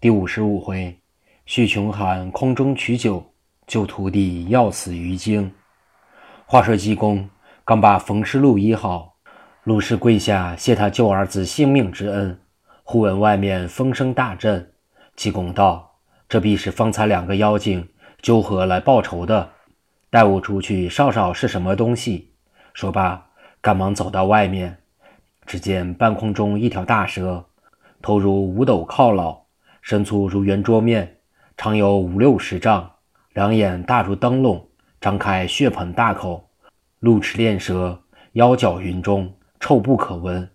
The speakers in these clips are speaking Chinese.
第五十五回，续穷寒空中取酒，救徒弟要死于京。话说济公刚把冯师路医好，鲁氏跪下谢他救儿子性命之恩。忽闻外面风声大震，济公道：“这必是方才两个妖精纠合来报仇的。带我出去少少是什么东西。”说罢，赶忙走到外面，只见半空中一条大蛇，头如五斗犒劳。身粗如圆桌面，长有五六十丈，两眼大如灯笼，张开血盆大口，露齿链舌，腰角云中，臭不可闻。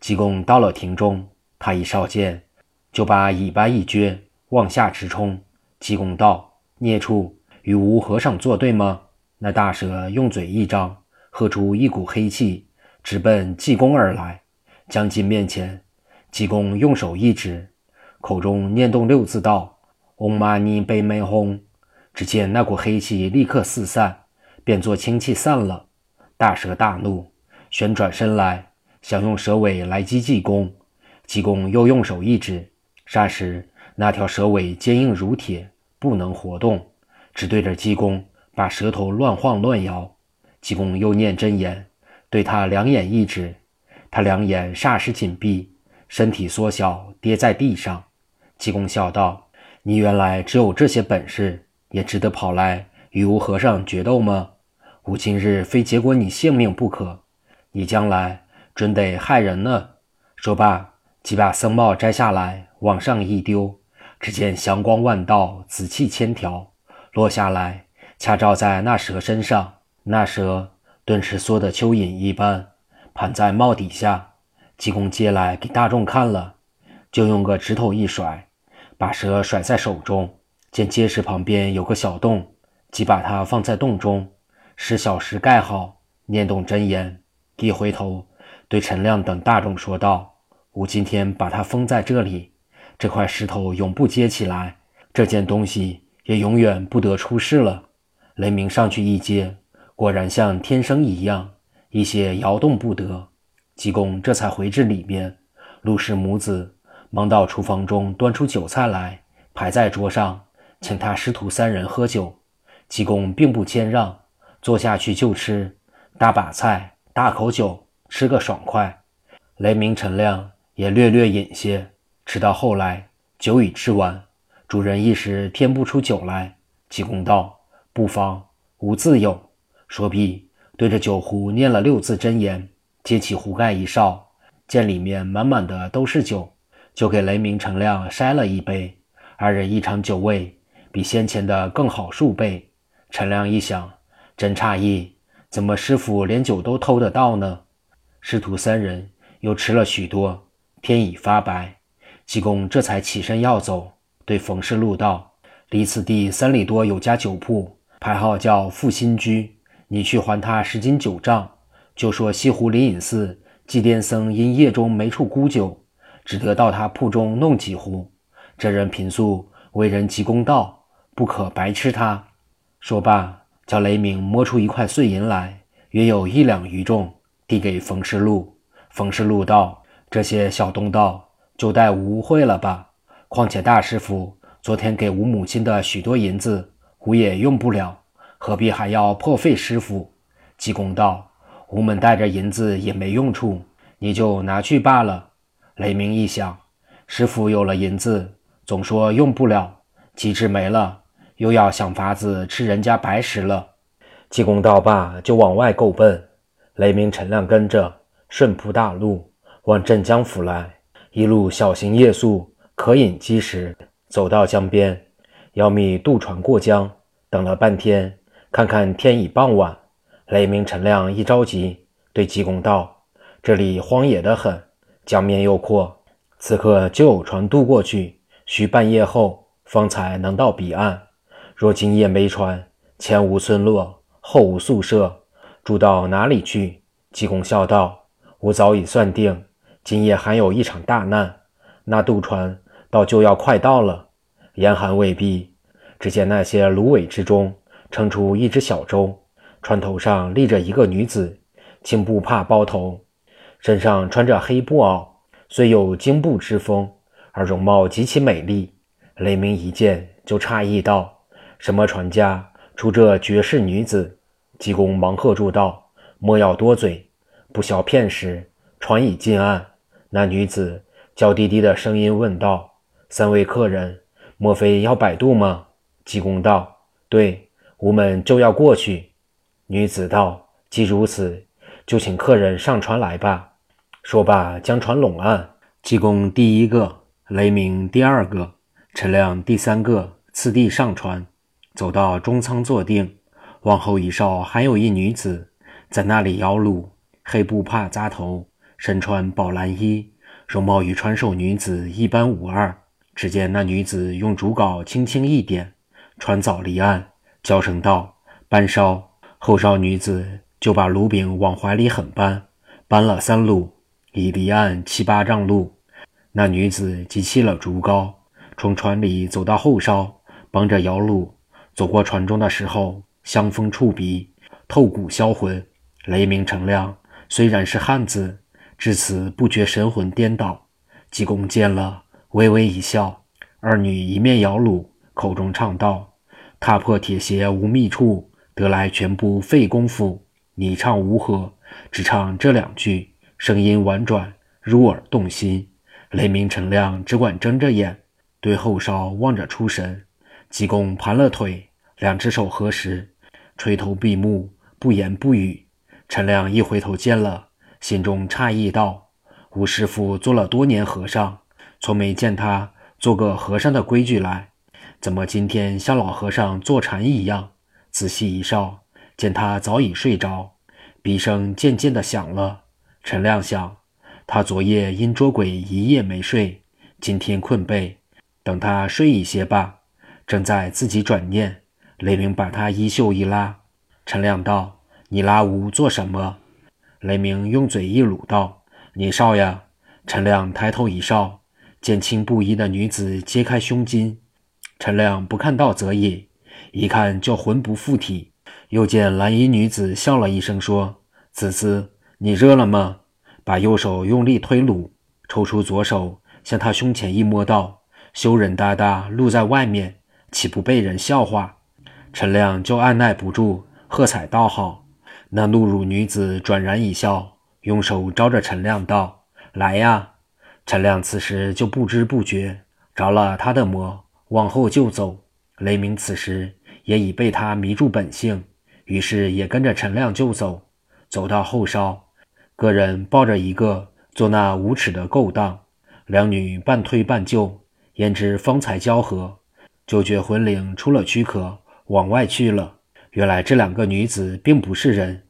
济公到了庭中，他一烧剑，就把尾巴一撅，往下直冲。济公道：“孽畜，与吾和尚作对吗？”那大蛇用嘴一张，喝出一股黑气，直奔济公而来。将近面前，济公用手一指。口中念动六字道：“嗡嘛呢呗咪吽。”只见那股黑气立刻四散，变作清气散了。大蛇大怒，旋转身来，想用蛇尾来击济公。济公又用手一指，霎时那条蛇尾坚硬如铁，不能活动，只对着济公把舌头乱晃乱摇。济公又念真言，对他两眼一指，他两眼霎时紧闭，身体缩小，跌在地上。济公笑道：“你原来只有这些本事，也值得跑来与吾和尚决斗吗？吾今日非结果你性命不可，你将来准得害人呢。”说罢，即把僧帽摘下来，往上一丢，只见祥光万道，紫气千条，落下来，恰照在那蛇身上。那蛇顿时缩得蚯蚓一般，盘在帽底下。济公接来给大众看了，就用个指头一甩。把蛇甩在手中，见碣石旁边有个小洞，即把它放在洞中，使小石盖好，念动真言，一回头对陈亮等大众说道：“吾今天把它封在这里，这块石头永不接起来，这件东西也永远不得出世了。”雷鸣上去一接，果然像天生一样，一些摇动不得。济公这才回至里面，陆氏母子。忙到厨房中端出酒菜来，排在桌上，请他师徒三人喝酒。济公并不谦让，坐下去就吃，大把菜，大口酒，吃个爽快。雷鸣、陈亮也略略饮些。吃到后来，酒已吃完，主人一时添不出酒来。济公道：“不妨，吾自有。”说毕，对着酒壶念了六字真言，揭起壶盖一烧，见里面满满的都是酒。就给雷鸣、陈亮筛了一杯，二人一尝酒味，比先前的更好数倍。陈亮一想，真诧异，怎么师傅连酒都偷得到呢？师徒三人又吃了许多，天已发白，济公这才起身要走，对冯氏路道：“离此地三里多有家酒铺，牌号叫复兴居，你去还他十斤酒账，就说西湖灵隐寺祭奠僧因夜中没处沽酒。”只得到他铺中弄几壶。这人平素为人极公道，不可白吃他。说罢，叫雷鸣摸出一块碎银来，约有一两余重，递给冯世禄。冯世禄道：“这些小东道，就待吾会了吧。况且大师傅昨天给吴母亲的许多银子，吾也用不了，何必还要破费师傅？”济公道：“吾们带着银子也没用处，你就拿去罢了。”雷鸣一想，师傅有了银子，总说用不了，机智没了，又要想法子吃人家白食了。济公道罢，就往外够奔。雷鸣、陈亮跟着，顺铺大路往镇江府来，一路小行夜宿，可饮饥食。走到江边，要觅渡船过江。等了半天，看看天已傍晚。雷鸣、陈亮一着急，对济公道：“这里荒野的很。”江面又阔，此刻就有船渡过去，需半夜后方才能到彼岸。若今夜没船，前无村落，后无宿舍，住到哪里去？济公笑道：“吾早已算定，今夜还有一场大难，那渡船倒就要快到了。”严寒未毕，只见那些芦苇之中撑出一只小舟，船头上立着一个女子，青布帕包头。身上穿着黑布袄，虽有精布之风，而容貌极其美丽。雷鸣一见就诧异道：“什么船家出这绝世女子？”济公忙喝住道：“莫要多嘴，不消片时，船已近岸。”那女子娇滴滴的声音问道：“三位客人，莫非要摆渡吗？”济公道：“对，吾们就要过去。”女子道：“既如此，就请客人上船来吧。”说罢，将船拢岸。济公第一个，雷鸣第二个，陈亮第三个，次第上船，走到中舱坐定。往后一稍，还有一女子在那里摇橹，黑布帕扎头，身穿宝蓝衣，容貌与船首女子一般无二。只见那女子用竹篙轻轻一点。船早离岸，叫声道：“搬烧！”后梢女子就把炉柄往怀里狠搬，搬了三路，已离岸七八丈路。那女子即弃了竹篙，从船里走到后梢，帮着摇橹。走过船中的时候，香风触鼻，透骨销魂。雷鸣成亮虽然是汉子，至此不觉神魂颠倒。济公见了，微微一笑。二女一面摇橹，口中唱道。踏破铁鞋无觅处，得来全不费工夫。你唱无何？只唱这两句，声音婉转，入耳动心。雷鸣陈亮只管睁着眼，对后梢望着出神。济公盘了腿，两只手合十，垂头闭目，不言不语。陈亮一回头见了，心中诧异道：“吴师傅做了多年和尚，从没见他做个和尚的规矩来。”怎么今天像老和尚坐禅一样？仔细一哨，见他早已睡着，鼻声渐渐的响了。陈亮想，他昨夜因捉鬼一夜没睡，今天困惫，等他睡一些吧。正在自己转念，雷鸣把他衣袖一拉。陈亮道：“你拉吾做什么？”雷鸣用嘴一撸道：“你少呀。”陈亮抬头一照，见青布衣的女子揭开胸襟。陈亮不看到则已，一看就魂不附体。又见蓝衣女子笑了一声，说：“子思，你热了吗？”把右手用力推撸，抽出左手向他胸前一摸，道：“羞人大大露在外面，岂不被人笑话？”陈亮就按耐不住，喝彩道：“好。”那怒乳女子转然一笑，用手招着陈亮道：“来呀！”陈亮此时就不知不觉着了他的魔。往后就走，雷鸣此时也已被他迷住本性，于是也跟着陈亮就走。走到后梢，个人抱着一个做那无耻的勾当，两女半推半就，焉知方才交合，就觉魂灵出了躯壳，往外去了。原来这两个女子并不是人，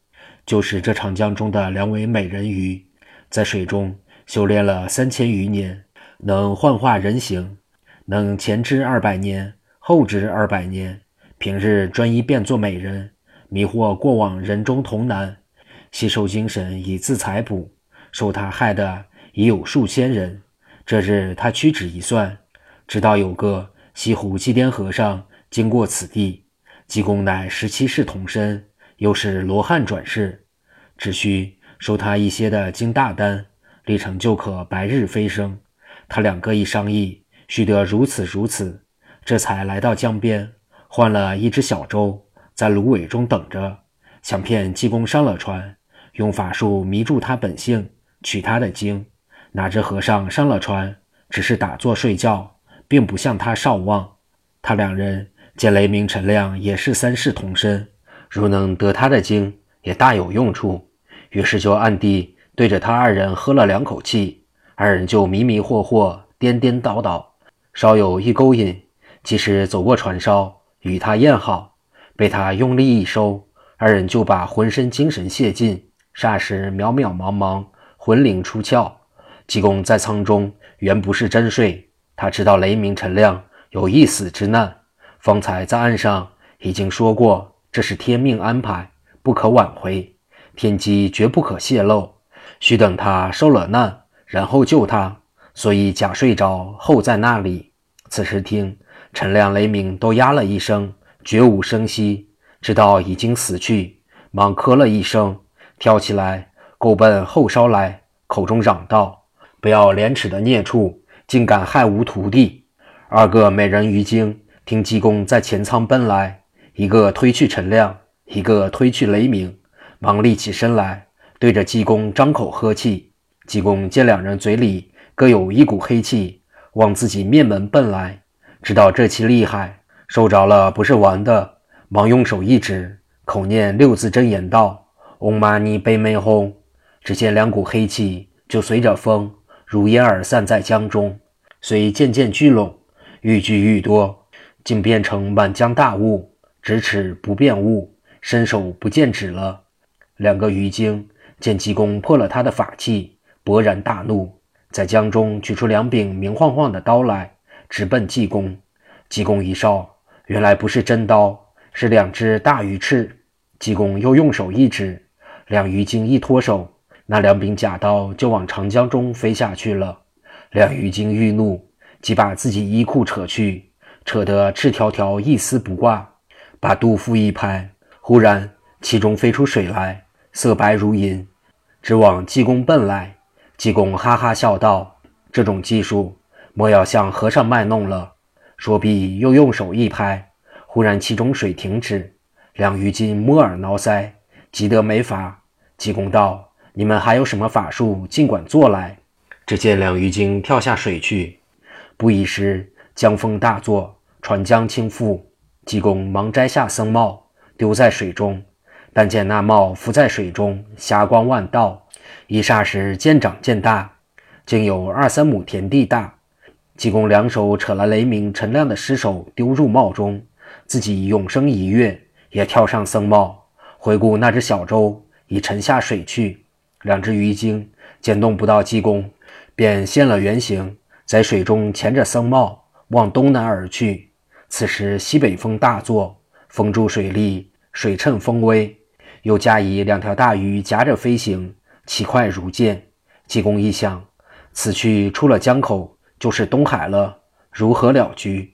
就是这长江中的两尾美人鱼，在水中修炼了三千余年，能幻化人形。能前知二百年，后知二百年。平日专一变作美人，迷惑过往人中童男，吸收精神以自财补。受他害的已有数千人。这日他屈指一算，知道有个西湖祭奠和尚经过此地。济公乃十七世童身，又是罗汉转世，只需收他一些的金大丹，立成就可白日飞升。他两个一商议。须得如此如此，这才来到江边，换了一只小舟，在芦苇中等着，想骗济公上了船，用法术迷住他本性，取他的经。哪知和尚上了船，只是打坐睡觉，并不向他少望。他两人见雷鸣、陈亮也是三世同身，如能得他的经，也大有用处。于是就暗地对着他二人喝了两口气，二人就迷迷惑惑、颠颠倒倒。稍有一勾引，即使走过船梢，与他宴好，被他用力一收，二人就把浑身精神泄尽，霎时渺渺茫茫，魂灵出窍。济公在舱中原不是真睡，他知道雷鸣陈亮有一死之难，方才在岸上已经说过，这是天命安排，不可挽回，天机绝不可泄露，须等他受了难，然后救他。所以假睡着候在那里。此时听陈亮、雷鸣都呀了一声，绝无声息，知道已经死去，忙咳了一声，跳起来，够奔后梢来，口中嚷道：“不要廉耻的孽畜，竟敢害吾徒弟！”二个美人鱼精听济公在前舱奔来，一个推去陈亮，一个推去雷鸣，忙立起身来，对着济公张口喝气。济公见两人嘴里各有一股黑气，往自己面门奔来，知道这气厉害，受着了不是玩的，忙用手一指，口念六字真言道：“嗡嘛呢呗咪吽。”只见两股黑气就随着风如烟而散在江中，随渐渐聚拢。愈聚愈多，竟变成满江大雾，咫尺不变物，伸手不见指了。两个鱼精见济公破了他的法器，勃然大怒，在江中取出两柄明晃晃的刀来，直奔济公。济公一哨，原来不是真刀，是两只大鱼翅。济公又用手一指，两鱼精一脱手，那两柄假刀就往长江中飞下去了。两鱼精愈怒。即把自己衣裤扯去，扯得赤条条，一丝不挂，把肚腹一拍，忽然其中飞出水来，色白如银，直往济公奔来。济公哈哈笑道：“这种技术，莫要向和尚卖弄了。”说毕，又用手一拍，忽然其中水停止，两鱼精摸耳挠腮，急得没法。济公道：“你们还有什么法术，尽管做来。”只见两鱼精跳下水去。不一时，江风大作，船将倾覆。济公忙摘下僧帽，丢在水中。但见那帽浮在水中，霞光万道，一霎时渐长渐大，竟有二三亩田地大。济公两手扯了雷鸣陈亮的尸首，丢入帽中，自己永生一跃，也跳上僧帽。回顾那只小舟，已沉下水去。两只鱼精见弄不到济公，便现了原形。在水中潜着僧帽往东南而去。此时西北风大作，风助水力，水趁风威，又加以两条大鱼夹着飞行，其快如箭。济公一想，此去出了江口就是东海了，如何了局？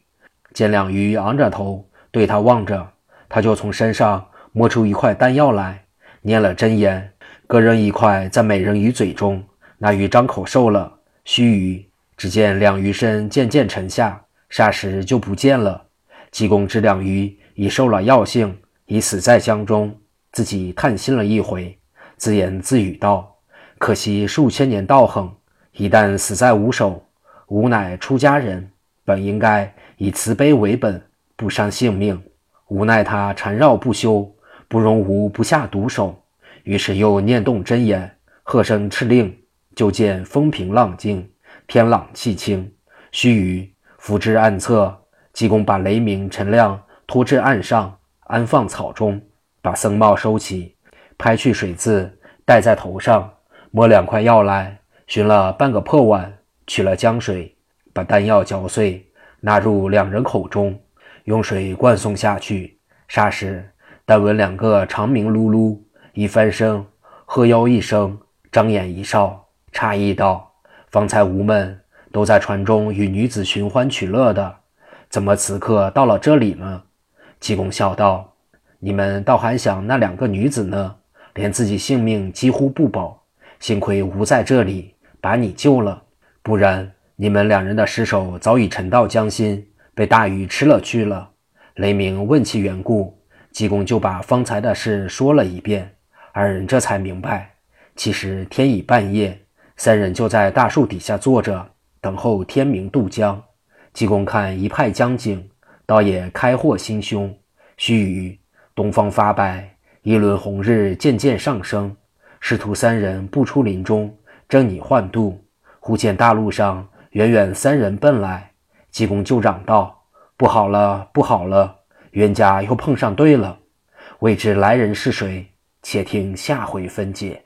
见两鱼昂着头对他望着，他就从身上摸出一块丹药来，念了真言，各扔一块在美人鱼嘴中。那鱼张口受了，须臾。只见两鱼身渐渐沉下，霎时就不见了。济公知两鱼已受了药性，已死在江中，自己叹息了一回，自言自语道：“可惜数千年道行，一旦死在吾手，吾乃出家人，本应该以慈悲为本，不伤性命。无奈他缠绕不休，不容吾不下毒手。于是又念动真言，喝声敕令，就见风平浪静。”天朗气清，须臾，伏至岸侧，济公把雷鸣、陈亮拖至岸上，安放草中，把僧帽收起，拍去水渍，戴在头上，摸两块药来，寻了半个破碗，取了江水，把丹药嚼碎，纳入两人口中，用水灌送下去。霎时，但闻两个长鸣噜噜，一翻身，喝腰一声，张眼一笑，诧异道。方才吾们都在船中与女子寻欢取乐的，怎么此刻到了这里呢？济公笑道：“你们倒还想那两个女子呢，连自己性命几乎不保。幸亏吾在这里把你救了，不然你们两人的尸首早已沉到江心，被大鱼吃了去了。”雷鸣问其缘故，济公就把方才的事说了一遍，二人这才明白，其实天已半夜。三人就在大树底下坐着，等候天明渡江。济公看一派江景，倒也开阔心胸。须臾，东方发白，一轮红日渐渐上升。师徒三人步出林中，正拟换渡，忽见大路上远远三人奔来。济公就嚷道：“不好了，不好了！冤家又碰上对了。未知来人是谁？且听下回分解。”